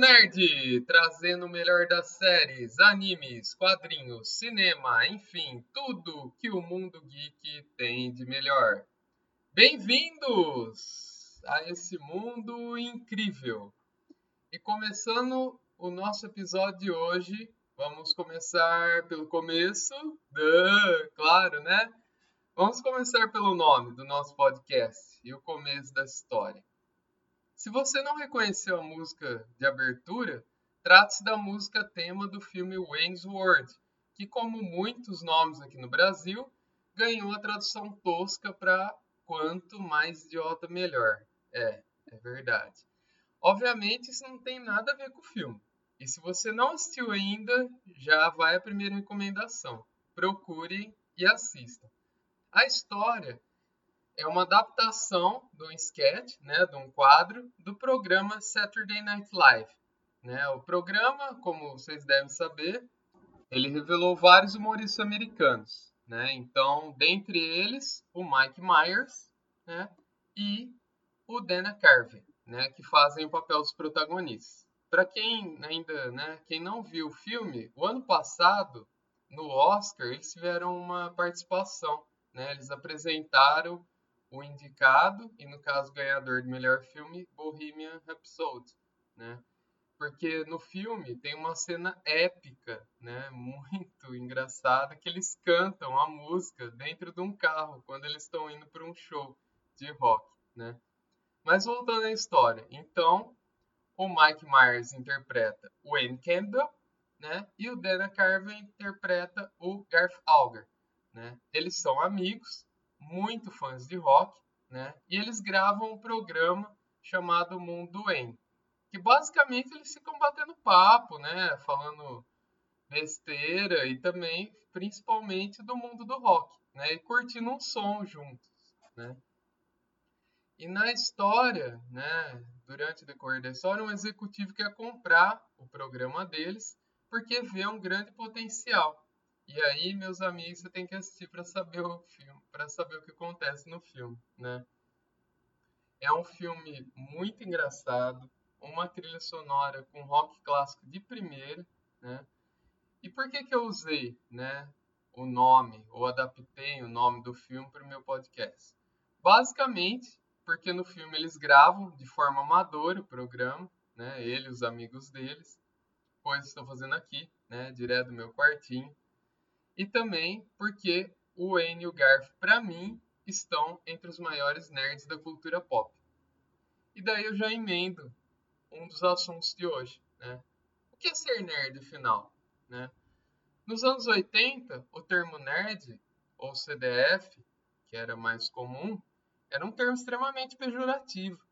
nerd, trazendo o melhor das séries, animes, quadrinhos, cinema, enfim, tudo que o mundo geek tem de melhor. Bem-vindos a esse mundo incrível. E começando o nosso episódio de hoje, vamos começar pelo começo, claro, né? Vamos começar pelo nome do nosso podcast e o começo da história. Se você não reconheceu a música de abertura, trata-se da música tema do filme Wayne's World, que, como muitos nomes aqui no Brasil, ganhou a tradução tosca para quanto mais idiota melhor. É, é verdade. Obviamente, isso não tem nada a ver com o filme. E se você não assistiu ainda, já vai a primeira recomendação. Procure e assista. A história é uma adaptação de um sketch, né, de um quadro do programa Saturday Night Live. Né? O programa, como vocês devem saber, ele revelou vários humoristas americanos. Né? Então, dentre eles, o Mike Myers né, e o Dana Carvey, né, que fazem o papel dos protagonistas. Para quem ainda, né, quem não viu o filme, o ano passado, no Oscar, eles tiveram uma participação. Né? Eles apresentaram o indicado e, no caso, ganhador de melhor filme, Bohemian Rhapsody, né? Porque no filme tem uma cena épica, né? Muito engraçada, que eles cantam a música dentro de um carro quando eles estão indo para um show de rock, né? Mas voltando à história, então o Mike Myers interpreta o Wayne Campbell, né? E o Dana Carvey interpreta o Garth Alger, né? Eles são amigos muito fãs de rock, né? E eles gravam um programa chamado Mundo Wayne, que basicamente eles ficam batendo papo, né? Falando besteira e também, principalmente, do mundo do rock, né? E curtindo um som juntos, né? E na história, né? Durante o decorrer da história, um executivo quer comprar o programa deles porque vê um grande potencial. E aí, meus amigos, você tem que assistir para saber o filme, para saber o que acontece no filme, né? É um filme muito engraçado, uma trilha sonora com rock clássico de primeira, né? E por que que eu usei, né, o nome ou adaptei o nome do filme para o meu podcast? Basicamente, porque no filme eles gravam de forma amadora o programa, né? Ele e os amigos deles, pois estou fazendo aqui, né, direto do meu quartinho e também porque o Wayne e o Garth, para mim, estão entre os maiores nerds da cultura pop. E daí eu já emendo um dos assuntos de hoje, né? O que é ser nerd, afinal? Né? Nos anos 80, o termo nerd, ou CDF, que era mais comum, era um termo extremamente pejorativo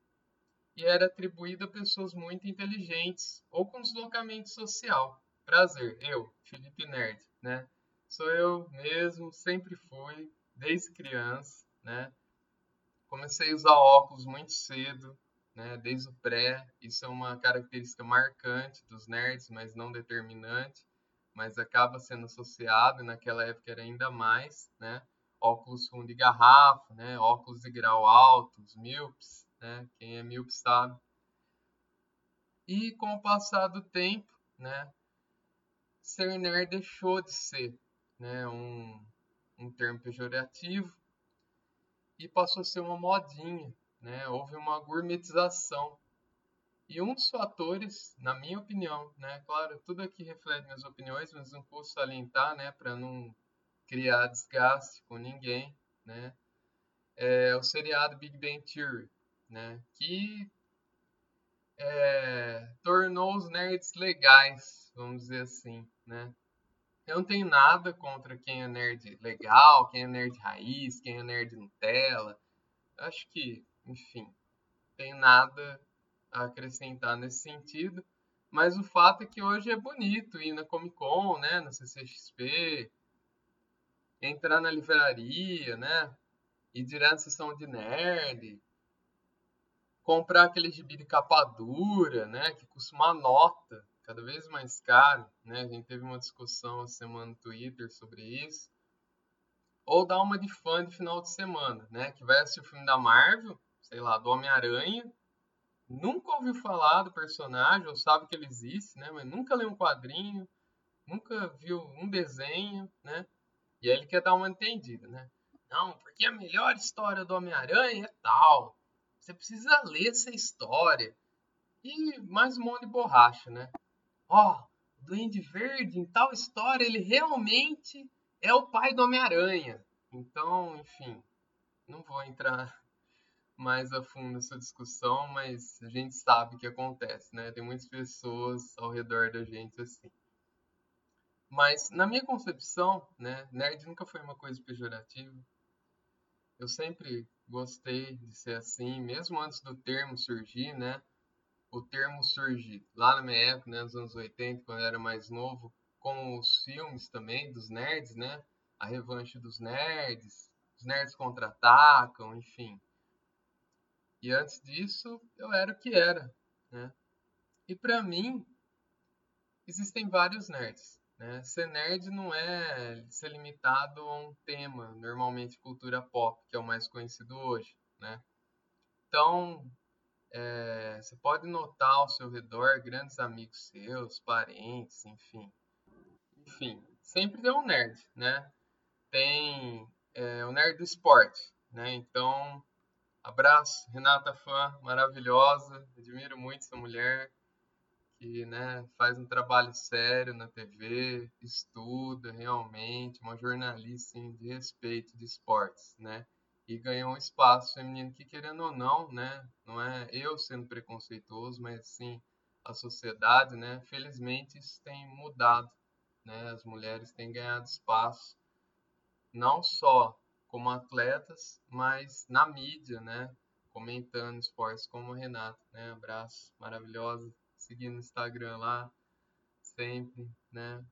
e era atribuído a pessoas muito inteligentes ou com deslocamento social. Prazer, eu, Felipe Nerd, né? Sou eu mesmo, sempre fui, desde criança, né? Comecei a usar óculos muito cedo, né? Desde o pré, isso é uma característica marcante dos nerds, mas não determinante, mas acaba sendo associado, e naquela época era ainda mais, né? Óculos fundo de garrafa, né? Óculos de grau alto, os míopes, né? Quem é míope sabe. E com o passar do tempo, né? Ser nerd deixou de ser né, um, um termo pejorativo e passou a ser uma modinha, né? Houve uma gourmetização. E um dos fatores, na minha opinião, né, claro, tudo aqui reflete minhas opiniões, mas não posso salientar, né, para não criar desgaste com ninguém, né? É o seriado Big Bang Theory, né, que é, tornou os nerds legais, vamos dizer assim, né? Eu não tenho nada contra quem é nerd legal, quem é nerd raiz, quem é nerd Nutella. Acho que, enfim, tem nada a acrescentar nesse sentido. Mas o fato é que hoje é bonito ir na Comic Con, né, na CCXP, entrar na livraria, né, ir direto na sessão de nerd, comprar aquele gibi de capa dura, né, que custa uma nota cada vez mais caro, né? A gente teve uma discussão essa semana no Twitter sobre isso. Ou dar uma de fã de final de semana, né? Que vai assistir o filme da Marvel, sei lá, do Homem-Aranha, nunca ouviu falar do personagem, ou sabe que ele existe, né? Mas nunca leu um quadrinho, nunca viu um desenho, né? E aí ele quer dar uma entendida, né? Não, porque a melhor história do Homem-Aranha é tal. Você precisa ler essa história. E mais um monte de borracha, né? Ó, o Duende Verde, em tal história, ele realmente é o pai do Homem-Aranha. Então, enfim, não vou entrar mais a fundo nessa discussão, mas a gente sabe que acontece, né? Tem muitas pessoas ao redor da gente assim. Mas na minha concepção, né, nerd nunca foi uma coisa pejorativa. Eu sempre gostei de ser assim, mesmo antes do termo surgir, né? O termo surgir lá na minha época, né, nos anos 80, quando eu era mais novo, com os filmes também dos nerds, né? A revanche dos nerds, os nerds contra-atacam, enfim. E antes disso, eu era o que era, né? E para mim, existem vários nerds. Né? Ser nerd não é ser limitado a um tema, normalmente cultura pop, que é o mais conhecido hoje. Né? Então, é, você pode notar ao seu redor grandes amigos seus, parentes, enfim. Enfim, sempre tem um nerd, né? Tem é, o nerd do esporte, né? Então, abraço, Renata fã, maravilhosa, admiro muito essa mulher, que né, faz um trabalho sério na TV, estuda realmente, uma jornalista assim, de respeito de esportes, né? E ganhou um espaço feminino que, querendo ou não, né, não é eu sendo preconceituoso, mas sim a sociedade, né? Felizmente isso tem mudado, né? As mulheres têm ganhado espaço, não só como atletas, mas na mídia, né? Comentando esportes como a Renata, né? Abraço, maravilhosa, seguir no Instagram lá, sempre, né?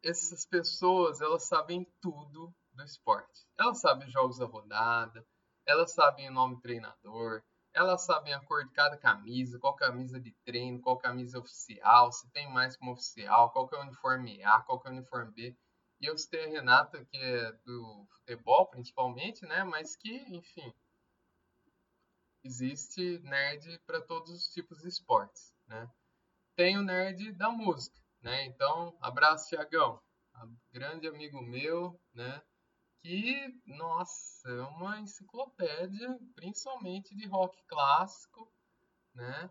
Essas pessoas, elas sabem tudo do esporte. Elas sabem jogos da rodada, elas sabem o nome do treinador, elas sabem a cor de cada camisa, qual camisa de treino, qual camisa oficial, se tem mais como oficial, qual é o uniforme A, qual é o uniforme B. E eu citei a Renata, que é do futebol principalmente, né? Mas que, enfim, existe nerd para todos os tipos de esportes, né? Tem o nerd da música, né? Então, abraço, Tiagão, grande amigo meu, né? Que, nossa, é uma enciclopédia, principalmente de rock clássico, né?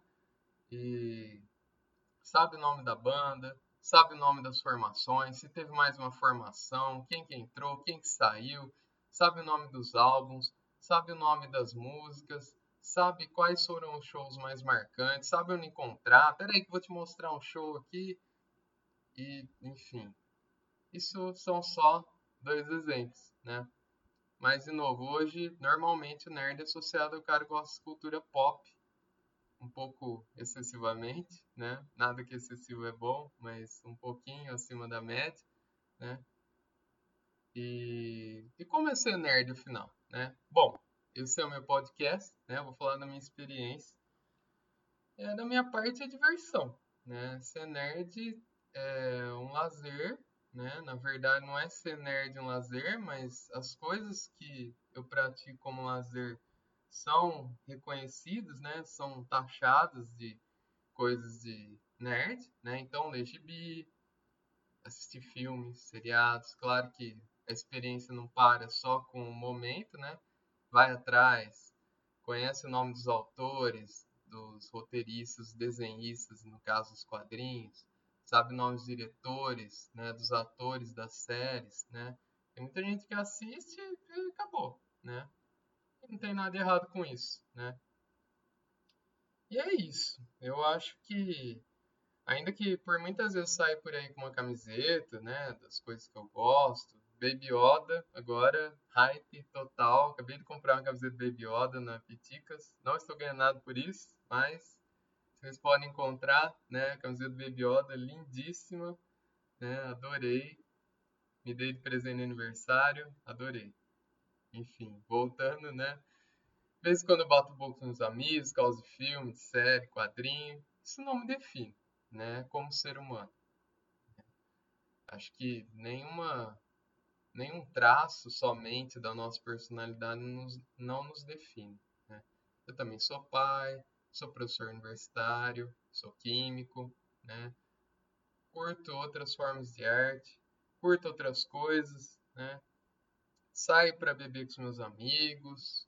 E sabe o nome da banda, sabe o nome das formações, se teve mais uma formação, quem que entrou, quem que saiu, sabe o nome dos álbuns, sabe o nome das músicas, sabe quais foram os shows mais marcantes, sabe onde encontrar. Peraí que vou te mostrar um show aqui. E, enfim, isso são só dois exemplos, né? Mas, de novo, hoje, normalmente o nerd é associado ao cara gosta de cultura pop, um pouco excessivamente, né? Nada que excessivo é bom, mas um pouquinho acima da média, né? E, e como é ser nerd, afinal, né? Bom, esse é o meu podcast, né? Vou falar da minha experiência. É, da minha parte é diversão, né? Ser nerd é um lazer, né? Na verdade não é ser nerd um lazer, mas as coisas que eu pratico como lazer são reconhecidas, né? São taxadas de coisas de nerd, né? Então ler gibi, assistir filmes, seriados. Claro que a experiência não para só com o momento, né? vai atrás, conhece o nome dos autores, dos roteiristas, desenhistas, no caso dos quadrinhos, sabe o nome dos diretores, né, dos atores das séries, né? Tem muita gente que assiste e acabou, né? Não tem nada errado com isso, né? E é isso. Eu acho que ainda que por muitas vezes saia por aí com uma camiseta, né, das coisas que eu gosto, Baby Yoda, agora, hype total. Acabei de comprar uma camiseta Baby Yoda na Piticas. Não estou ganhando nada por isso, mas vocês podem encontrar, né? A camiseta do Baby Yoda, lindíssima, né? Adorei. Me dei de presente no aniversário, adorei. Enfim, voltando, né? De vez em quando eu bato pouco nos amigos, causa de filme, de série, quadrinho. Isso não me define, né? Como ser humano. Acho que nenhuma nenhum traço somente da nossa personalidade nos, não nos define. Né? eu também sou pai, sou professor universitário, sou químico, né? Curto outras formas de arte, curto outras coisas, né? Saio para beber com os meus amigos,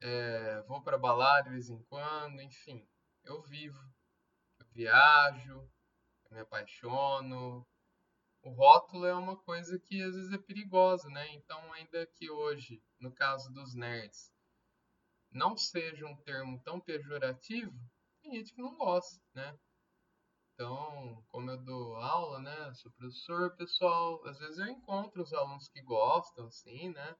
é, vou para balada de vez em quando, enfim, eu vivo, eu viajo, eu me apaixono. O rótulo é uma coisa que às vezes é perigosa, né? Então, ainda que hoje, no caso dos nerds, não seja um termo tão pejorativo, tem gente que não gosta, né? Então, como eu dou aula, né, sou professor, pessoal, às vezes eu encontro os alunos que gostam, assim, né?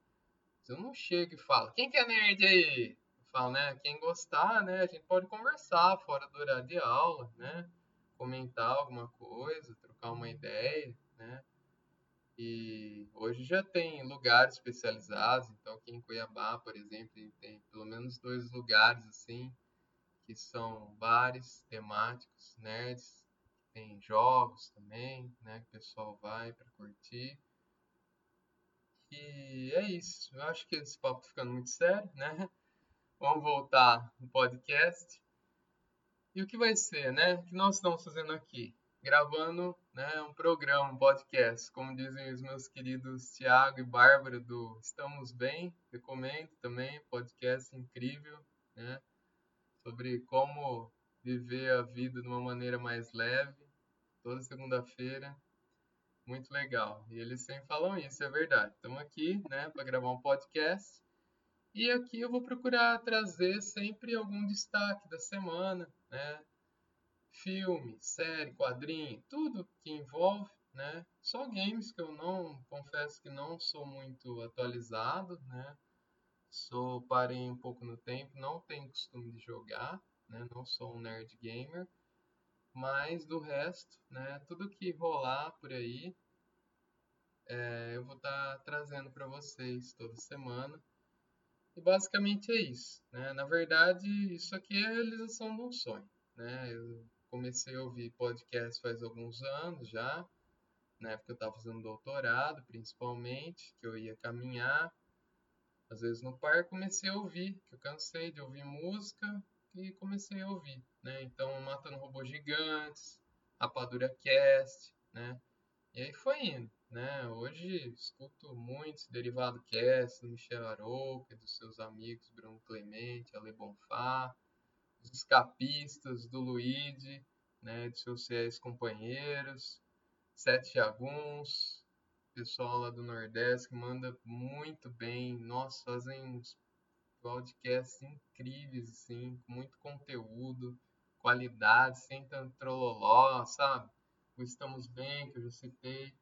Eu não chego e falo, quem que é nerd aí? Eu falo, né, quem gostar, né, a gente pode conversar fora do horário de aula, né? Comentar alguma coisa, trocar uma ideia, né? E hoje já tem lugares especializados, então aqui em Cuiabá, por exemplo, tem pelo menos dois lugares assim, que são bares temáticos, nerds, tem jogos também, né, que o pessoal vai para curtir. E é isso. Eu acho que esse papo tá ficando muito sério, né? Vamos voltar no podcast. E o que vai ser, né? O que nós estamos fazendo aqui? Gravando né, um programa, um podcast, como dizem os meus queridos Tiago e Bárbara do Estamos Bem, recomendo também, podcast incrível, né, sobre como viver a vida de uma maneira mais leve, toda segunda-feira, muito legal. E eles sempre falam isso, é verdade. Estamos aqui, né, para gravar um podcast. E aqui eu vou procurar trazer sempre algum destaque da semana, né? Filme, série, quadrinho, tudo que envolve, né? Só games que eu não, confesso que não sou muito atualizado, né? Sou parei um pouco no tempo, não tenho costume de jogar, né? Não sou um nerd gamer, mas do resto, né? Tudo que rolar por aí, é, eu vou estar tá trazendo para vocês toda semana. E basicamente é isso, né? Na verdade, isso aqui é a realização de um sonho, né? Eu comecei a ouvir podcast faz alguns anos já, na época eu estava fazendo doutorado, principalmente, que eu ia caminhar, às vezes no parque comecei a ouvir, que eu cansei de ouvir música e comecei a ouvir, né? Então, Matando Robôs Gigantes, Rapadura Cast, né? E aí foi indo, né? Hoje escuto muitos Derivado Cast, Michel Arouca, dos seus amigos Bruno Clemente, Ale Bonfá, os escapistas do Luigi, né, de seus fiéis companheiros, Sete Jaguns, pessoal lá do Nordeste que manda muito bem. Nós fazem uns podcasts incríveis, assim, com muito conteúdo, qualidade, sem tanto trololó, sabe? O Estamos Bem, que eu já citei.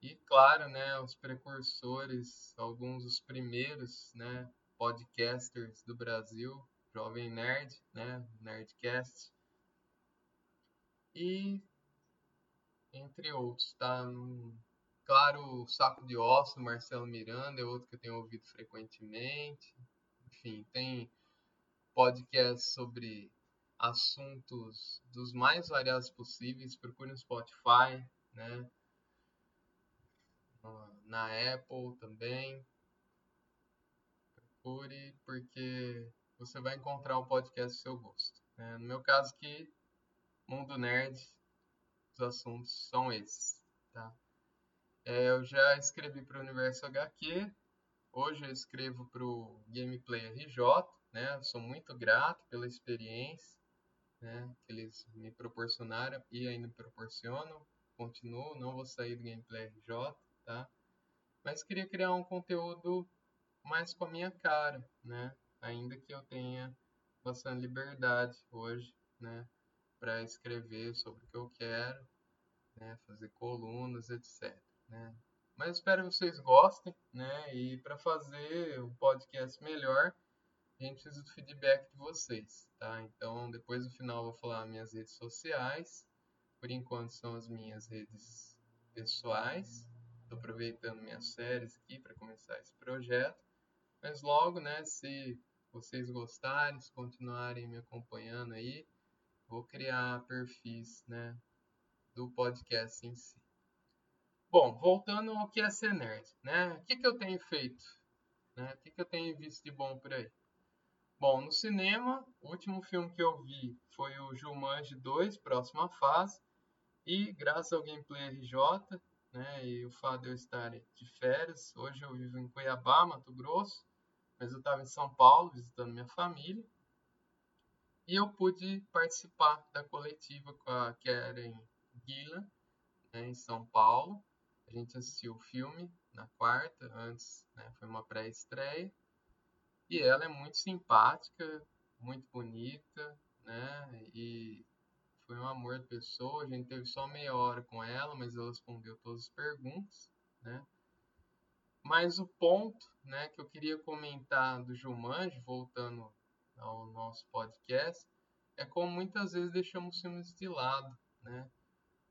E, claro, né, os precursores, alguns dos primeiros, né, podcasters do Brasil, Jovem Nerd, né? Nerdcast. E entre outros, tá? Claro, o Saco de Osso, Marcelo Miranda, é outro que eu tenho ouvido frequentemente. Enfim, tem podcast sobre assuntos dos mais variados possíveis. Procure no Spotify, né? Na Apple também. Procure, porque você vai encontrar um podcast do seu gosto. É, no meu caso aqui, Mundo Nerd, os assuntos são esses. Tá? É, eu já escrevi para o Universo HQ, hoje eu escrevo para o Gameplay RJ, né? Eu sou muito grato pela experiência né, que eles me proporcionaram e ainda proporcionam. Continuo, não vou sair do Gameplay RJ, tá? Mas queria criar um conteúdo mais com a minha cara, né? Ainda que eu tenha bastante liberdade hoje, né, para escrever sobre o que eu quero, né, fazer colunas, etc. Né. Mas espero que vocês gostem, né, e para fazer o podcast melhor, a gente precisa do feedback de vocês, tá? Então, depois no final eu vou falar minhas redes sociais. Por enquanto são as minhas redes pessoais. Estou aproveitando minhas séries aqui para começar esse projeto. Mas logo, né, se vocês gostarem, se continuarem me acompanhando aí, vou criar perfis, né, do podcast em si. Bom, voltando ao que é ser nerd, né? O que, que eu tenho feito? Né? O que, que eu tenho visto de bom por aí? Bom, no cinema, o último filme que eu vi foi o Jumanji 2, Próxima Fase. E graças ao Gameplay RJ, né, e o fato de eu estar de férias, hoje eu vivo em Cuiabá, Mato Grosso, mas eu estava em São Paulo visitando minha família. E eu pude participar da coletiva com a Karen Gillan, né, em São Paulo. A gente assistiu o filme na quarta, antes né, foi uma pré-estreia. E ela é muito simpática, muito bonita, né? E foi um amor de pessoa. A gente teve só meia hora com ela, mas ela respondeu todas as perguntas, né? Mas o ponto, né, que eu queria comentar do Jumanji, voltando ao nosso podcast, é como muitas vezes deixamos filmes de lado, né?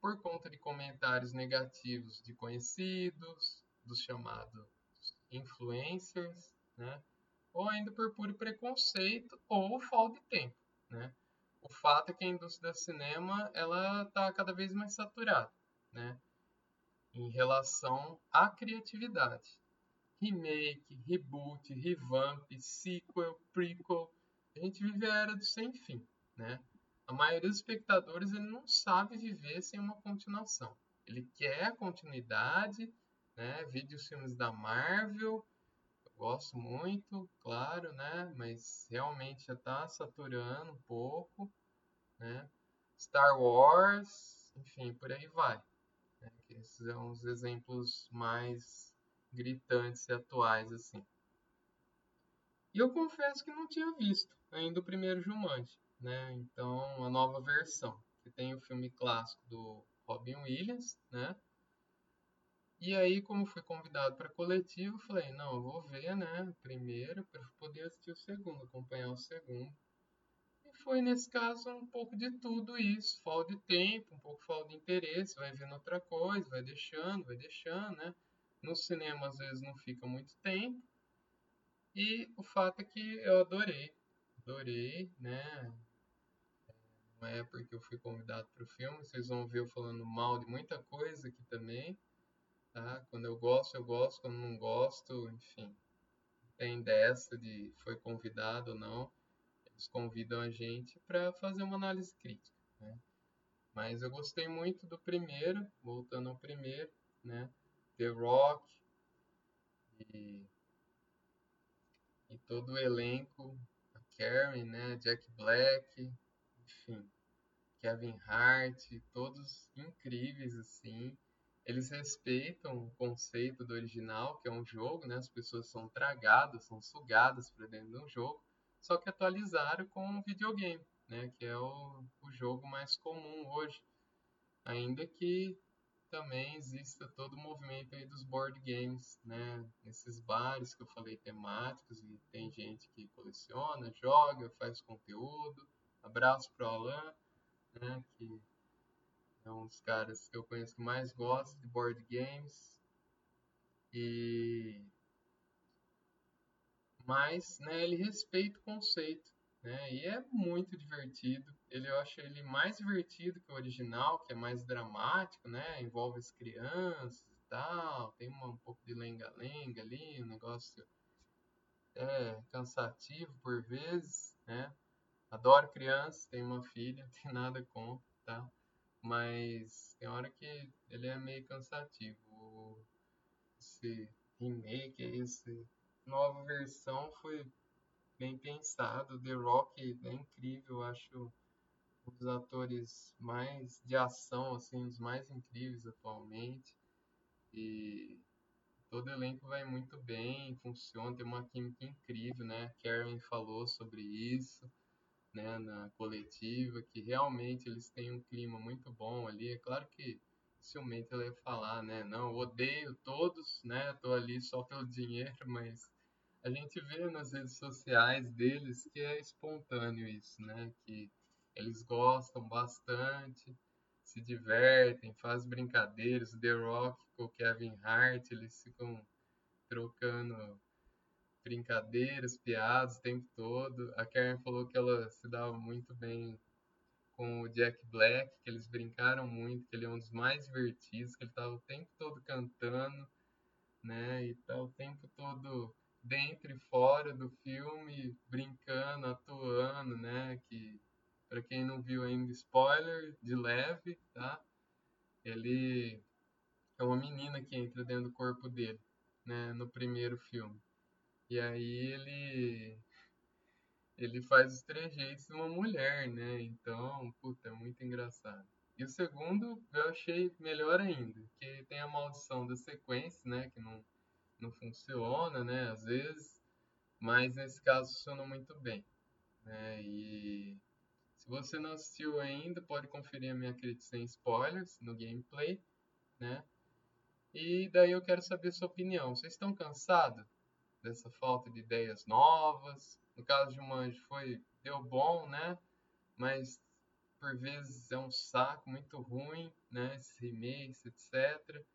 Por conta de comentários negativos de conhecidos, dos chamados influencers, né? Ou ainda por puro preconceito ou falta de tempo, né? o fato é que a indústria do cinema ela está cada vez mais saturada, né? Em relação à criatividade. Remake, reboot, revamp, sequel, prequel. A gente vive a era do sem fim, né? A maioria dos espectadores ele não sabe viver sem uma continuação. Ele quer continuidade, né? Vídeos filmes da Marvel, gosto muito, claro, né? Mas realmente já está saturando um pouco, né? Star Wars, enfim, por aí vai. Esses são os exemplos mais gritantes e atuais, assim. E eu confesso que não tinha visto ainda o primeiro Jumanji, né? Então, a nova versão, que tem o filme clássico do Robin Williams, né? E aí, como fui convidado para coletivo, falei, não, eu vou ver, né, primeiro, para poder assistir o segundo, acompanhar o segundo. Foi, nesse caso, um pouco de tudo isso. Falta de tempo, um pouco falta de interesse, vai vendo outra coisa, vai deixando, vai deixando, né. No cinema, às vezes, não fica muito tempo. E o fato é que eu adorei, adorei, né. Não é porque eu fui convidado para o filme, vocês vão ver eu falando mal de muita coisa aqui também Tá? Quando eu gosto, eu gosto, quando não gosto, enfim. Tem dessa de foi convidado ou não. Convidam a gente para fazer uma análise crítica. Né? Mas eu gostei muito do primeiro, voltando ao primeiro, né? The Rock e, e todo o elenco, a Karen, né? Jack Black, enfim, Kevin Hart, todos incríveis assim eles respeitam o conceito do original, que é um jogo, né? As pessoas são tragadas, são sugadas para dentro de um jogo, só que atualizaram com um videogame, né? Que é o, o jogo mais comum hoje. Ainda que também exista todo o movimento aí dos board games, né? Nesses bares que eu falei temáticos e tem gente que coleciona, joga, faz conteúdo. Abraço pro Alan, né? Que é um dos caras que eu conheço que mais gosta de board games. E mas, né, ele respeita o conceito, né? E é muito divertido. Ele eu acho ele mais divertido que o original, que é mais dramático, né? Envolve as crianças e tal, tem uma, um pouco de lenga-lenga ali, um negócio é, cansativo por vezes, né? Adoro crianças, tenho uma filha, não tenho nada contra, tá? Mas tem hora que ele é meio cansativo. Esse remake, essa nova versão foi bem pensado. The Rock é incrível, acho um dos atores mais de ação, assim, os mais incríveis atualmente. E todo elenco vai muito bem, funciona, tem uma química incrível, né? Karen falou sobre isso né, na coletiva, que realmente eles têm um clima muito bom ali. É claro que dificilmente ela ia falar, né, não, odeio todos, né, tô ali só pelo dinheiro, mas a gente vê nas redes sociais deles que é espontâneo isso, né, que eles gostam bastante, se divertem, fazem brincadeiras, The Rock com Kevin Hart, eles ficam trocando brincadeiras, piadas o tempo todo. A Karen falou que ela se dava muito bem com o Jack Black, que eles brincaram muito, que ele é um dos mais divertidos, que ele estava o tempo todo cantando, né? E tá o tempo todo dentro e fora do filme, brincando, atuando, né? Que para quem não viu ainda, spoiler de leve, tá? Ele é uma menina que entra dentro do corpo dele, né? No primeiro filme. E aí ele ele faz os trejeitos de uma mulher, né? Então, puta, é muito engraçado. E o segundo eu achei melhor ainda, que tem a maldição da sequência, né? Que não, não funciona, né? Às vezes, mas nesse caso funciona muito bem. Né? E se você não assistiu ainda, pode conferir a minha crítica sem spoilers no gameplay, né? E daí eu quero saber a sua opinião. Vocês estão cansados dessa falta de ideias novas? No caso de Manjo foi deu bom, né? Mas por vezes é um saco muito ruim, né? Esses remakes, etc.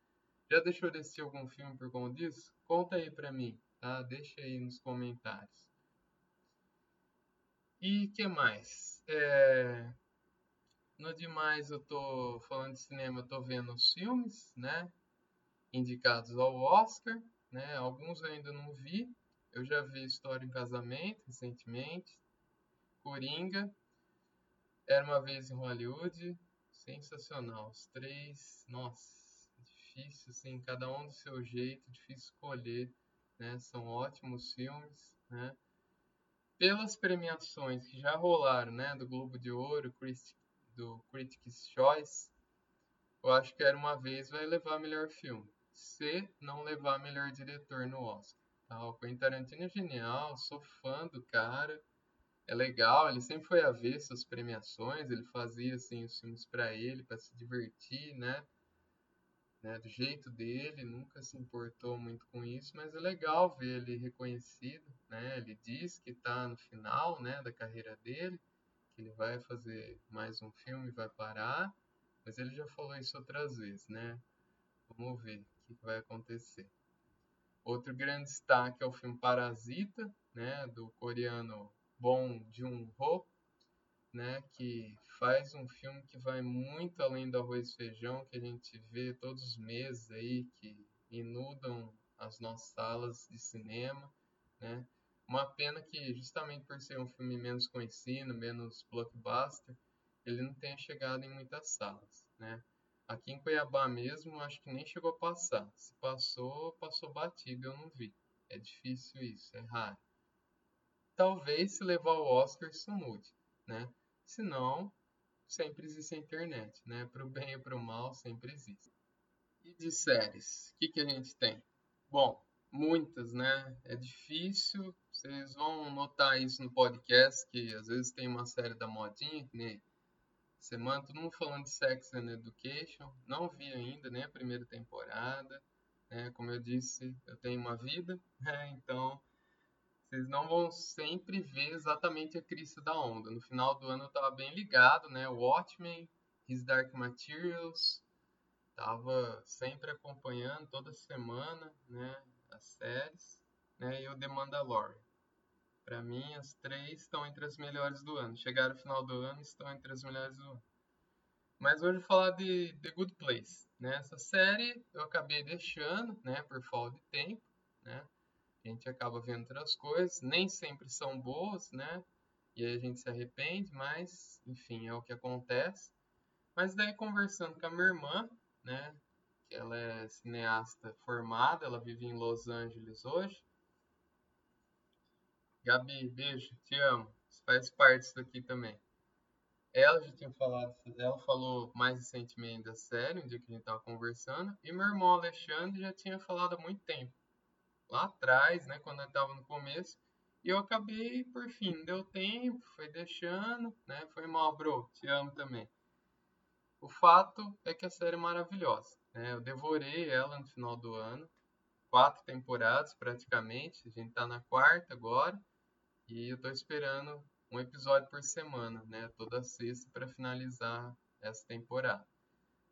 Já deixou de assistir algum filme por conta disso? Conta aí pra mim, tá? Deixa aí nos comentários. E que mais? É... No demais eu tô falando de cinema, eu tô vendo os filmes, né? Indicados ao Oscar, né? Alguns eu ainda não vi. Eu já vi História em Casamento recentemente. Coringa. Era uma vez em Hollywood. Sensacional. Os três, nossa, difícil, assim, cada um do seu jeito, difícil escolher, né? São ótimos filmes, né? Pelas premiações que já rolaram, né? Do Globo de Ouro, do Critics' Choice, eu acho que Era Uma Vez vai levar melhor filme. Se não levar melhor diretor no Oscar. Tá? O Quentin Tarantino é genial, sou fã do cara. É legal, ele sempre foi a ver suas premiações, ele fazia assim os filmes para ele, para se divertir, né? Né? Do jeito dele, nunca se importou muito com isso, mas é legal ver ele reconhecido, né? Ele diz que está no final, né, da carreira dele, que ele vai fazer mais um filme, vai parar, mas ele já falou isso outras vezes, né? Vamos ver o que vai acontecer. Outro grande destaque é o filme Parasita, né, do coreano Bong Joon-ho, né, que faz um filme que vai muito além do arroz e feijão que a gente vê todos os meses aí, que inundam as nossas salas de cinema, né? Uma pena que justamente por ser um filme menos conhecido, menos blockbuster, ele não tenha chegado em muitas salas, né? Aqui em Cuiabá mesmo, acho que nem chegou a passar. Se passou, passou batido, eu não vi. É difícil isso, é raro. Talvez se levar o Oscar isso mude, né? Se não, sempre existe a internet, né? Para o bem e para o mal, sempre existe. E de séries, o que, que a gente tem? Bom, muitas, né? É difícil, vocês vão notar isso no podcast, que às vezes tem uma série da modinha, que nem semana, todo mundo falando de Sex and Education. Não vi ainda, né? A primeira temporada. Né? Como eu disse, eu tenho uma vida, né? Então vocês não vão sempre ver exatamente a crista da onda. No final do ano eu tava bem ligado, né? Watchmen, His Dark Materials, tava sempre acompanhando toda semana, né? As séries, né? E o The Mandalorian. Para mim, as três estão entre as melhores do ano. Chegaram no final do ano estão entre as melhores do ano. Mas hoje eu vou falar de The Good Place. Né? Essa série eu acabei deixando, né, por falta de tempo, né? A gente acaba vendo outras coisas, nem sempre são boas, né? E aí a gente se arrepende, mas enfim, é o que acontece. Mas daí conversando com a minha irmã, né, que ela é cineasta formada, ela vive em Los Angeles hoje. Gabi, beijo, te amo. Você faz parte disso aqui também. Ela já tinha falado, ela falou mais recentemente da série, um dia que a gente tava conversando, e meu irmão Alexandre já tinha falado há muito tempo. Lá atrás, né, quando eu tava no começo, e eu acabei, por fim, deu tempo, foi deixando, né? Foi mal, bro, te amo também. O fato é que a série é maravilhosa, né? Eu devorei ela no final do ano, quatro temporadas praticamente, a gente tá na quarta agora. E eu tô esperando um episódio por semana, né? Toda sexta para finalizar essa temporada.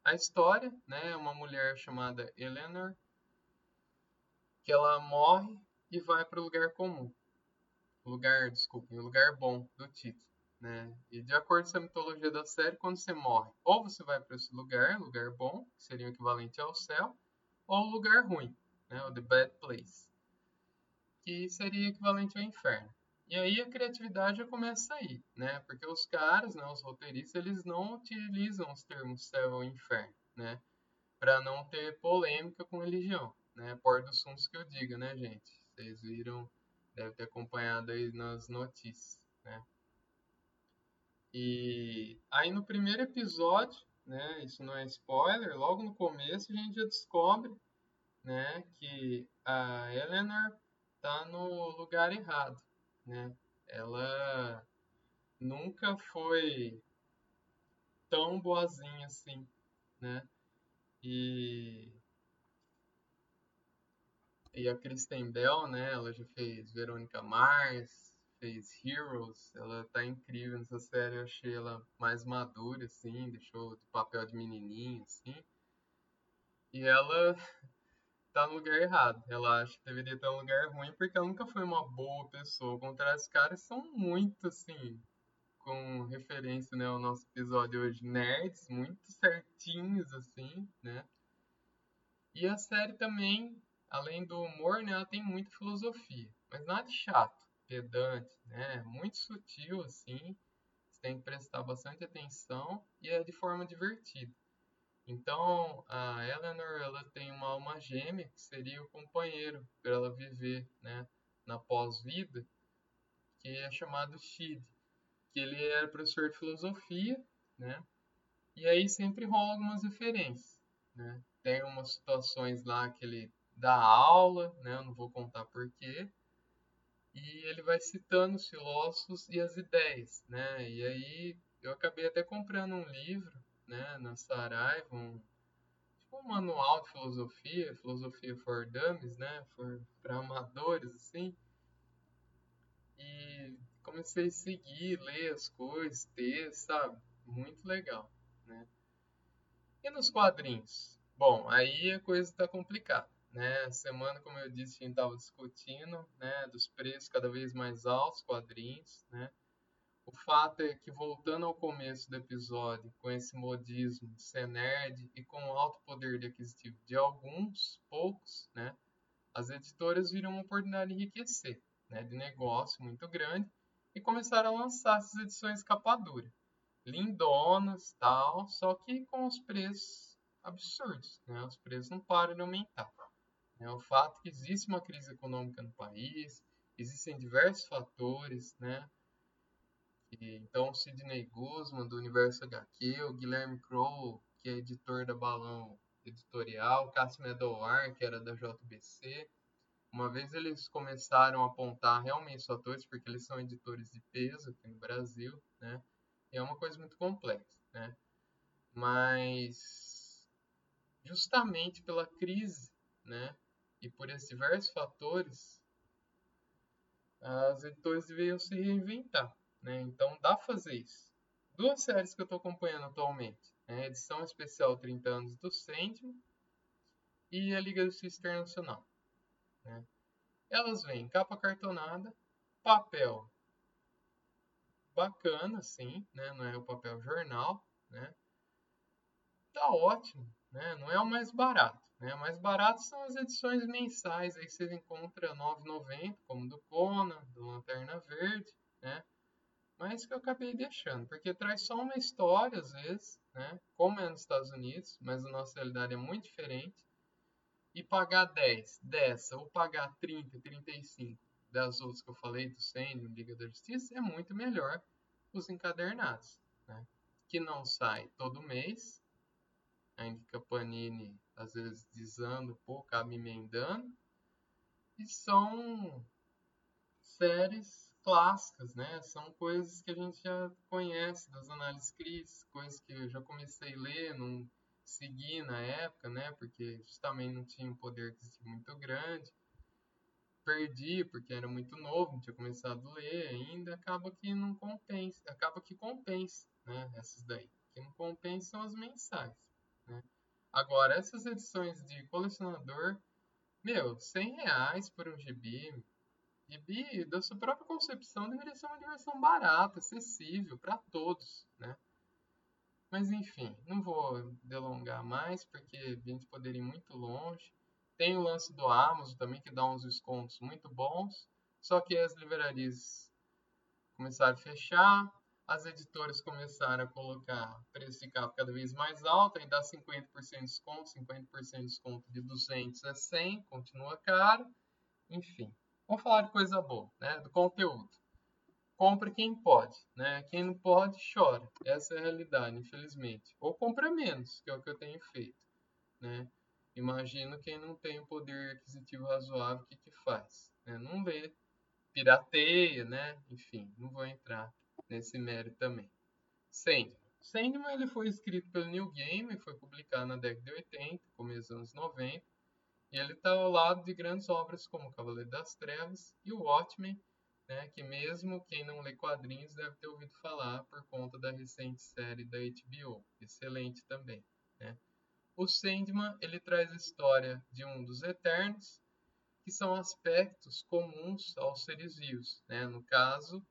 A história, né, é uma mulher chamada Eleanor que ela morre e vai para o lugar comum. Lugar, desculpe, o lugar bom do título, né? E de acordo com a mitologia da série, quando você morre, ou você vai para esse lugar, lugar bom, que seria o equivalente ao céu, ou o lugar ruim, né? O The Bad Place. que seria equivalente ao inferno. E aí a criatividade já começa aí, né? Porque os caras, né, os roteiristas, eles não utilizam os termos céu e inferno, né? Para não ter polêmica com religião, né? Por dos fundos que eu diga, né, gente? Vocês viram, deve ter acompanhado aí nas notícias, né? E aí no primeiro episódio, né, isso não é spoiler, logo no começo a gente já descobre, né, que a Eleanor tá no lugar errado, né? Ela nunca foi tão boazinha assim, né? E e a Kristen Bell, né? Ela já fez Verônica Mars, fez Heroes. Ela tá incrível nessa série. Eu achei ela mais madura, assim, deixou de papel de menininha, assim. E ela tá no lugar errado. Ela acha que deveria estar no lugar ruim porque ela nunca foi uma boa pessoa. Ao contrário, os caras são muito, assim, com referência né, ao nosso episódio hoje, nerds, muito certinhos, assim, né? E a série também, além do humor, né, ela tem muita filosofia, mas nada de chato, pedante, né? Muito sutil, assim, você tem que prestar bastante atenção e é de forma divertida. Então, a Eleanor ela tem uma alma gêmea que seria o companheiro para ela viver, né, na pós-vida, que é chamado Shid, que ele era professor de filosofia, né? E aí sempre rola algumas referências, né? Tem umas situações lá que ele dá aula, né? Eu não vou contar porquê. E ele vai citando os filósofos e as ideias, né? E aí eu acabei até comprando um livro né, na Saraiva, um, tipo um manual de filosofia, filosofia for dummies, né, para amadores, assim. E comecei a seguir, ler as coisas, ter, sabe? Muito legal, né? E nos quadrinhos? Bom, aí a coisa está complicada, né? Semana, como eu disse, a gente estava discutindo, né, dos preços cada vez mais altos, quadrinhos, né? O fato é que, voltando ao começo do episódio, com esse modismo de ser nerd e com o alto poder de aquisitivo de alguns, poucos, né, as editoras viram uma oportunidade de enriquecer, né, de negócio muito grande, e começaram a lançar essas edições capa dura, lindonas, tal, só que com os preços absurdos, né, os preços não param de aumentar. É o fato que existe uma crise econômica no país, existem diversos fatores, né, então, o Sidney Guzman, do Universo HQ, o Guilherme Crow, que é editor da Balão Editorial, Cássio Medovar, que era da JBC. Uma vez eles começaram a apontar realmente os fatores, porque eles são editores de peso aqui no Brasil, né? E é uma coisa muito complexa, né? Mas, justamente pela crise, né? E por esses diversos fatores, as editoras deveriam se reinventar. Né? Então dá pra fazer isso. Duas séries que eu estou acompanhando atualmente. Né? Edição especial 30 anos do Sandman e a Liga da Justiça Internacional. Né? Elas vêm capa cartonada, papel bacana, sim, né? não é o papel jornal, né? Tá ótimo, né? Não é o mais barato, né? Mais barato são as edições mensais, aí você encontra R$ 9,90, como do Conan, do Lanterna Verde, né? mas que eu acabei deixando, porque traz só uma história às vezes, né? Como é nos Estados Unidos, mas a nossa realidade é muito diferente. E pagar 10 dessa, ou pagar 30, 35 das outras que eu falei, do Sênior, Liga da Justiça, é muito melhor os encadernados, né? Que não sai todo mês, ainda que a Panini às vezes desanda um pouco, acaba emendando, e são séries clássicas, né? São coisas que a gente já conhece das análises críticas, coisas que eu já comecei a ler, não segui na época, né? Porque justamente não tinha um poder muito grande. Perdi porque era muito novo, não tinha começado a ler ainda, acaba que não compensa, acaba que compensa, né? Essas daí. O que não compensa são as mensais, né? Agora, essas edições de colecionador, meu, 100 reais por um gibi, gibi, da sua própria concepção, deveria ser uma diversão barata, acessível para todos, né? Mas enfim, não vou delongar mais, porque a gente poderia ir muito longe. Tem o lance do Amazon também, que dá uns descontos muito bons. Só que as livrarias começaram a fechar, as editoras começaram a colocar preço de capa cada vez mais alto, aí dá 50% de desconto, 50% de desconto de 200 a 100, continua caro, enfim. Vamos falar de coisa boa, né, do conteúdo. Compra quem pode, né? Quem não pode, chora. Essa é a realidade, infelizmente. Ou compra menos, que é o que eu tenho feito, né? Imagino quem não tem o poder aquisitivo razoável, o que que faz? Né? Não lê, pirateia, né? Enfim, não vou entrar nesse mérito também. Sandman. Sandman ele foi escrito pelo New Game, foi publicado na década de 80, começo dos anos 90, e ele está ao lado de grandes obras como Cavaleiro das Trevas e o Watchmen, né, que mesmo quem não lê quadrinhos deve ter ouvido falar por conta da recente série da HBO, excelente também. Né? O Sandman ele traz a história de um dos Eternos, que são aspectos comuns aos seres vivos. Né? No caso,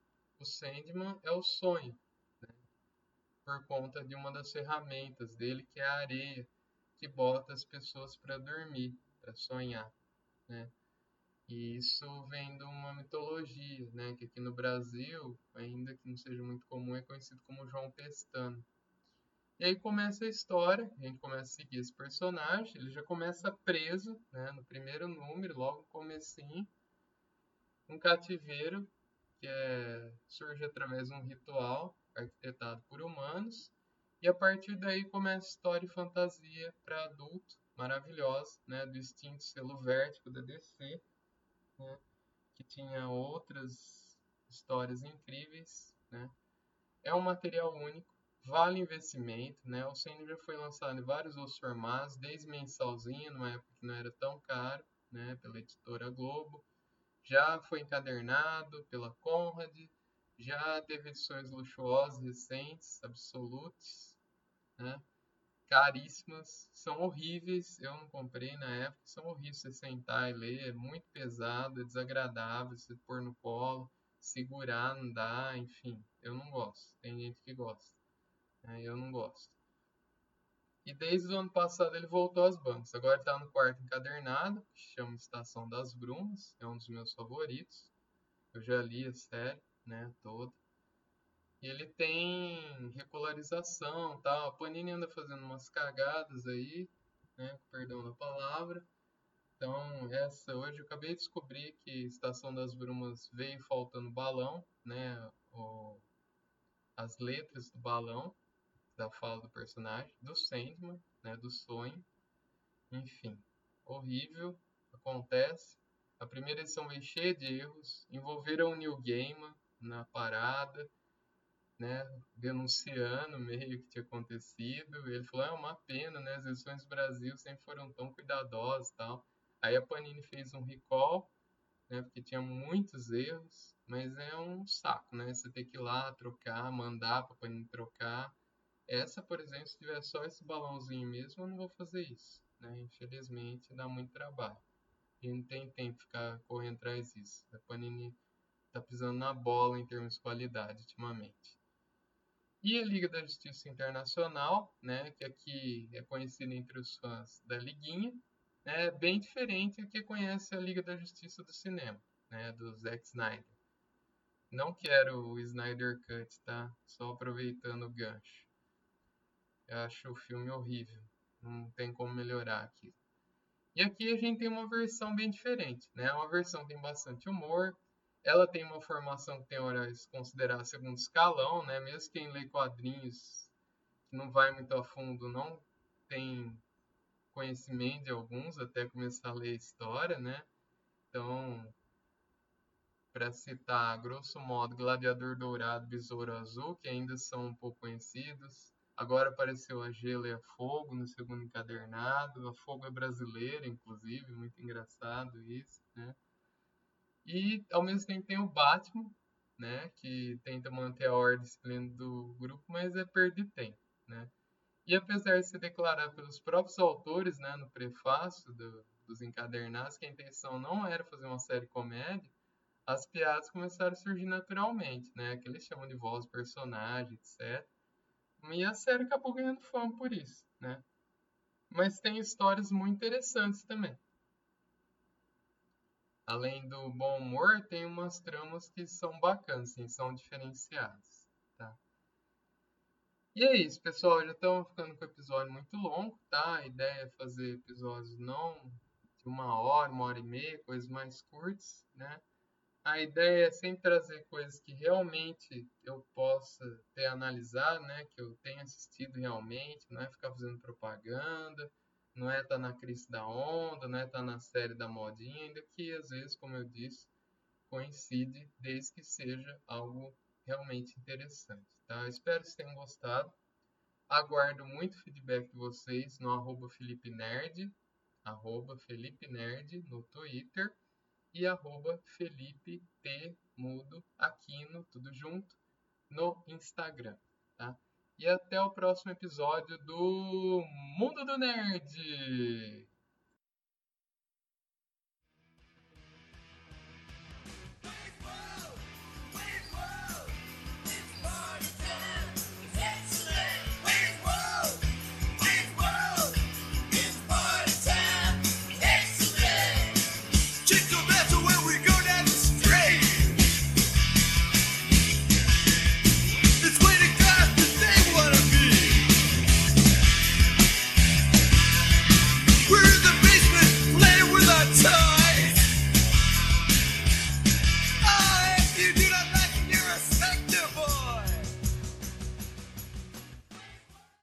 o Sandman é o sonho, né? por conta de uma das ferramentas dele, que é a areia, que bota as pessoas para dormir, para sonhar. Né? E isso vem de uma mitologia, né? que aqui no Brasil, ainda que não seja muito comum, é conhecido como João Pestano. E aí começa a história, a gente começa a seguir esse personagem, ele já começa preso, né, no primeiro número, logo no comecinho, um cativeiro que é, surge através de um ritual arquitetado por humanos. E a partir daí começa a história e fantasia para adulto, maravilhosa, né, do extinto selo vértigo da DC, né, que tinha outras histórias incríveis. Né. É um material único, vale investimento. Né, o já foi lançado em vários outros formatos, desde mensalzinho, numa época que não era tão caro, né, pela editora Globo já foi encadernado pela Conrad, já teve edições luxuosas recentes, absolutes, né? caríssimas, são horríveis, eu não comprei na época, são horríveis você sentar e ler, é muito pesado, é desagradável você pôr no colo, segurar não dá, enfim, eu não gosto, tem gente que gosta, né? eu não gosto. E desde o ano passado ele voltou às bancas. Agora está no quarto encadernado, que chama Estação das Brumas, é um dos meus favoritos. Eu já li a série, né, toda. E ele tem regularização, tal. A Panini anda fazendo umas cagadas aí, né, perdão da palavra. Então, essa hoje eu acabei de descobrir que Estação das Brumas veio faltando balão, né, o, as letras do balão da fala do personagem, do Sandman, né, do sonho. Enfim, horrível, acontece. A primeira edição veio cheia de erros, envolveram o Neil Gaiman na parada, né, denunciando meio que tinha acontecido. Ele falou, é uma pena, né, as edições do Brasil sempre foram tão cuidadosas tal. Aí a Panini fez um recall, né, porque tinha muitos erros, mas é um saco, né, você tem que ir lá trocar, mandar para a Panini trocar. Essa, por exemplo, se tiver só esse balãozinho mesmo, eu não vou fazer isso. Né? Infelizmente, dá muito trabalho. E não tem tempo de ficar correndo atrás disso. A Panini está pisando na bola em termos de qualidade ultimamente. E a Liga da Justiça Internacional, né, que aqui é conhecida entre os fãs da Liguinha, né, é bem diferente do que conhece a Liga da Justiça do cinema, né, do Zack Snyder. Não quero o Snyder Cut, tá? Só aproveitando o gancho. Eu acho o filme horrível. Não tem como melhorar aqui. E aqui a gente tem uma versão bem diferente, né? Uma versão que tem bastante humor. Ela tem uma formação que tem horas considerada segundo escalão, né? Mesmo quem lê quadrinhos que não vai muito a fundo não tem conhecimento de alguns até começar a ler história, né? Então, para citar, grosso modo, Gladiador Dourado, Besouro Azul, que ainda são um pouco conhecidos, Agora apareceu a Gelo e a Fogo no segundo encadernado. A Fogo é brasileira, inclusive, muito engraçado isso, né? E ao mesmo tempo tem o Batman, né, que tenta manter a ordem disciplina do grupo, mas é perder tempo, né? E apesar de ser declarado pelos próprios autores, né, no prefácio do, dos encadernados, que a intenção não era fazer uma série comédia, as piadas começaram a surgir naturalmente, né, que eles chamam de voz personagem, etc. E a série acabou ganhando fama por isso, né? Mas tem histórias muito interessantes também, além do bom humor, tem umas tramas que são bacanas, assim, são diferenciadas, tá? E é isso, pessoal. Já estamos ficando com o episódio muito longo, tá? A ideia é fazer episódios não de uma hora, uma hora e meia, coisas mais curtas, né? A ideia é sempre trazer coisas que realmente eu possa ter analisado, né? Que eu tenha assistido realmente, não é ficar fazendo propaganda, não é estar tá na crise da onda, não é estar tá na série da modinha, ainda que às vezes, como eu disse, coincide desde que seja algo realmente interessante, tá? Espero que vocês tenham gostado. Aguardo muito feedback de vocês no arroba Felipe Nerd, arroba Felipe Nerd no Twitter e arroba Felipe T Mudo Aquino, tudo junto, no Instagram, tá? E até o próximo episódio do Mundo do Nerd!